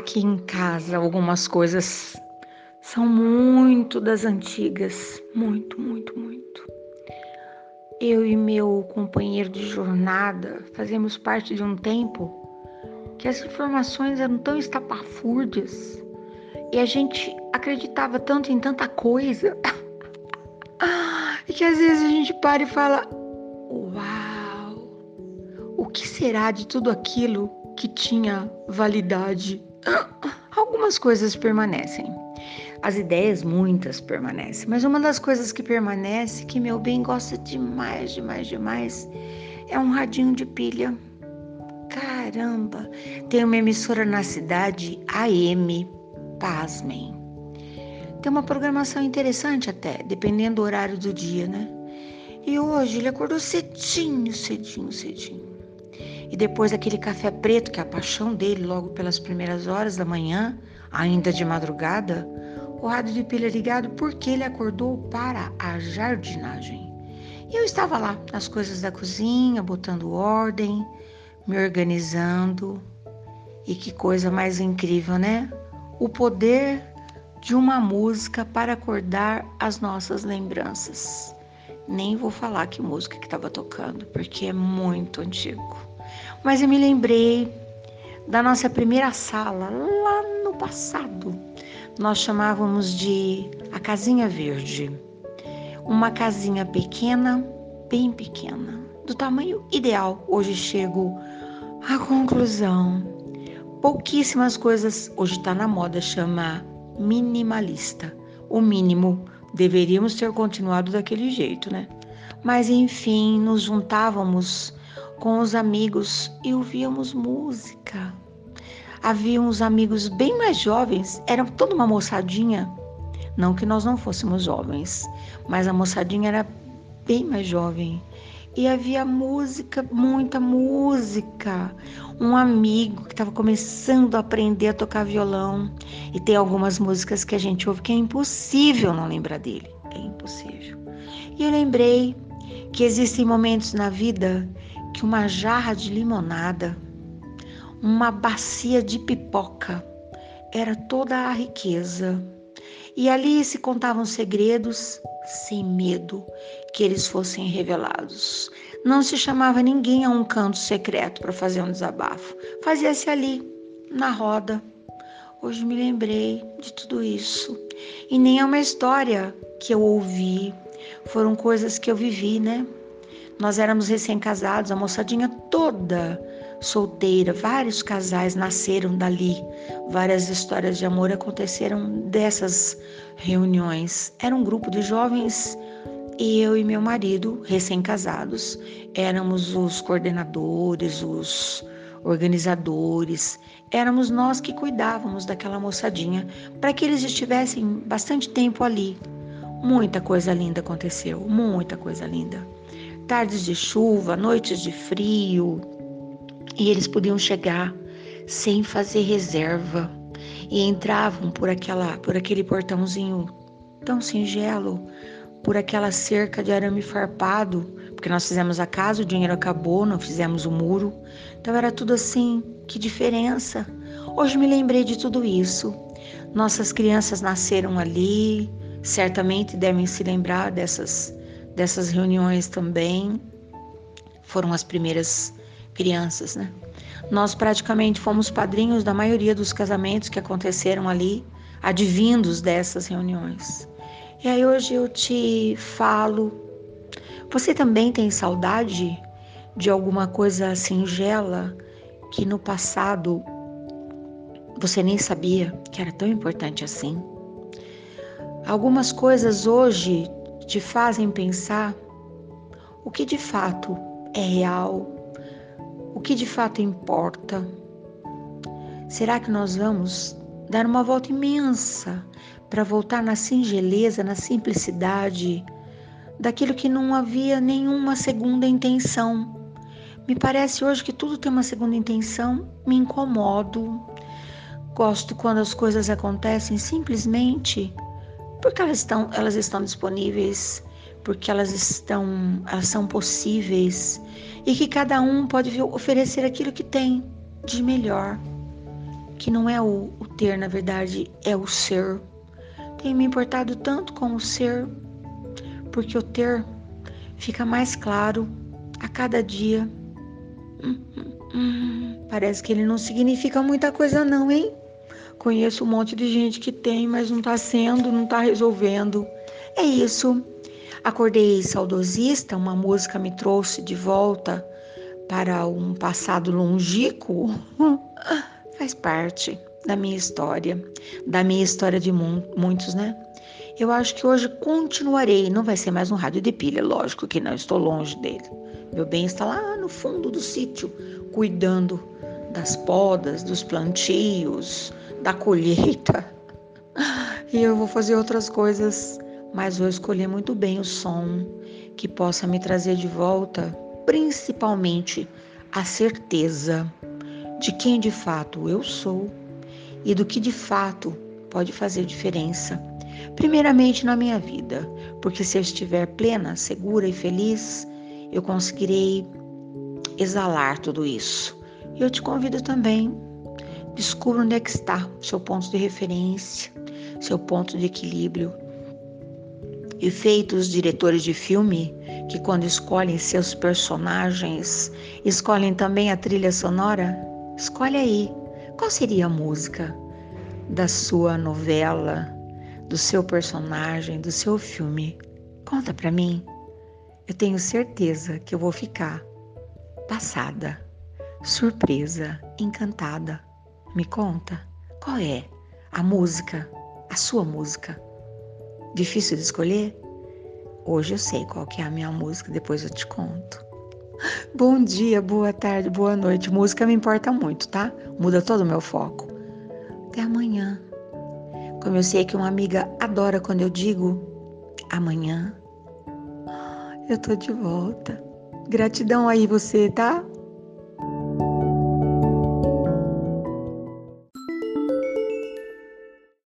Aqui em casa, algumas coisas são muito das antigas, muito, muito, muito. Eu e meu companheiro de jornada fazemos parte de um tempo que as informações eram tão estapafúrdias e a gente acreditava tanto em tanta coisa e que às vezes a gente para e fala: Uau, o que será de tudo aquilo que tinha validade? Algumas coisas permanecem. As ideias, muitas permanecem, mas uma das coisas que permanece, que meu bem gosta demais, demais, demais, é um radinho de pilha. Caramba! Tem uma emissora na cidade, AM, pasmem. Tem uma programação interessante até, dependendo do horário do dia, né? E hoje ele acordou cedinho, cedinho, cedinho. E depois daquele café preto, que é a paixão dele, logo pelas primeiras horas da manhã, ainda de madrugada, o rádio de pilha ligado porque ele acordou para a jardinagem. E eu estava lá, nas coisas da cozinha, botando ordem, me organizando. E que coisa mais incrível, né? O poder de uma música para acordar as nossas lembranças. Nem vou falar que música que estava tocando, porque é muito antigo. Mas eu me lembrei da nossa primeira sala lá no passado. Nós chamávamos de a casinha verde. Uma casinha pequena, bem pequena, do tamanho ideal. Hoje chego à conclusão. Pouquíssimas coisas hoje está na moda chamar minimalista. O mínimo deveríamos ter continuado daquele jeito, né? Mas enfim, nos juntávamos com os amigos e ouvíamos música. Havia uns amigos bem mais jovens, era toda uma moçadinha. Não que nós não fôssemos jovens, mas a moçadinha era bem mais jovem. E havia música, muita música. Um amigo que estava começando a aprender a tocar violão. E tem algumas músicas que a gente ouve que é impossível não lembrar dele. É impossível. E eu lembrei que existem momentos na vida que uma jarra de limonada, uma bacia de pipoca, era toda a riqueza. E ali se contavam segredos sem medo que eles fossem revelados. Não se chamava ninguém a um canto secreto para fazer um desabafo. Fazia-se ali, na roda. Hoje me lembrei de tudo isso. E nem é uma história que eu ouvi, foram coisas que eu vivi, né? Nós éramos recém-casados, a moçadinha toda solteira, vários casais nasceram dali, várias histórias de amor aconteceram dessas reuniões. Era um grupo de jovens e eu e meu marido, recém-casados, éramos os coordenadores, os organizadores, éramos nós que cuidávamos daquela moçadinha para que eles estivessem bastante tempo ali. Muita coisa linda aconteceu, muita coisa linda tardes de chuva, noites de frio, e eles podiam chegar sem fazer reserva e entravam por aquela por aquele portãozinho tão singelo, por aquela cerca de arame farpado, porque nós fizemos a casa, o dinheiro acabou, não fizemos o muro. Então era tudo assim, que diferença. Hoje me lembrei de tudo isso. Nossas crianças nasceram ali, certamente devem se lembrar dessas dessas reuniões também foram as primeiras crianças, né? Nós praticamente fomos padrinhos da maioria dos casamentos que aconteceram ali, advindos dessas reuniões. E aí hoje eu te falo, você também tem saudade de alguma coisa singela que no passado você nem sabia que era tão importante assim? Algumas coisas hoje te fazem pensar o que de fato é real, o que de fato importa. Será que nós vamos dar uma volta imensa para voltar na singeleza, na simplicidade daquilo que não havia nenhuma segunda intenção? Me parece hoje que tudo tem uma segunda intenção, me incomodo. Gosto quando as coisas acontecem simplesmente porque elas estão, elas estão disponíveis, porque elas estão, elas são possíveis e que cada um pode oferecer aquilo que tem de melhor. que não é o, o ter, na verdade, é o ser. Tenho me importado tanto com o ser, porque o ter fica mais claro a cada dia. Hum, hum, hum. Parece que ele não significa muita coisa, não, hein? Conheço um monte de gente que tem, mas não tá sendo, não tá resolvendo. É isso. Acordei saudosista, uma música me trouxe de volta para um passado longínquo. Faz parte da minha história, da minha história de muitos, né? Eu acho que hoje continuarei, não vai ser mais um rádio de pilha, lógico que não, estou longe dele. Meu bem está lá no fundo do sítio, cuidando das podas, dos plantios, da colheita. E eu vou fazer outras coisas, mas vou escolher muito bem o som que possa me trazer de volta, principalmente a certeza de quem de fato eu sou e do que de fato pode fazer diferença. Primeiramente na minha vida, porque se eu estiver plena, segura e feliz, eu conseguirei exalar tudo isso. E eu te convido também Descubra onde é que está seu ponto de referência, seu ponto de equilíbrio. E feitos diretores de filme que quando escolhem seus personagens, escolhem também a trilha sonora, escolhe aí qual seria a música da sua novela, do seu personagem, do seu filme. Conta para mim. Eu tenho certeza que eu vou ficar passada, surpresa, encantada me conta, qual é a música, a sua música? Difícil de escolher? Hoje eu sei qual que é a minha música, depois eu te conto. Bom dia, boa tarde, boa noite. Música me importa muito, tá? Muda todo o meu foco. Até amanhã. Como eu sei que uma amiga adora quando eu digo amanhã, eu tô de volta. Gratidão aí você, tá?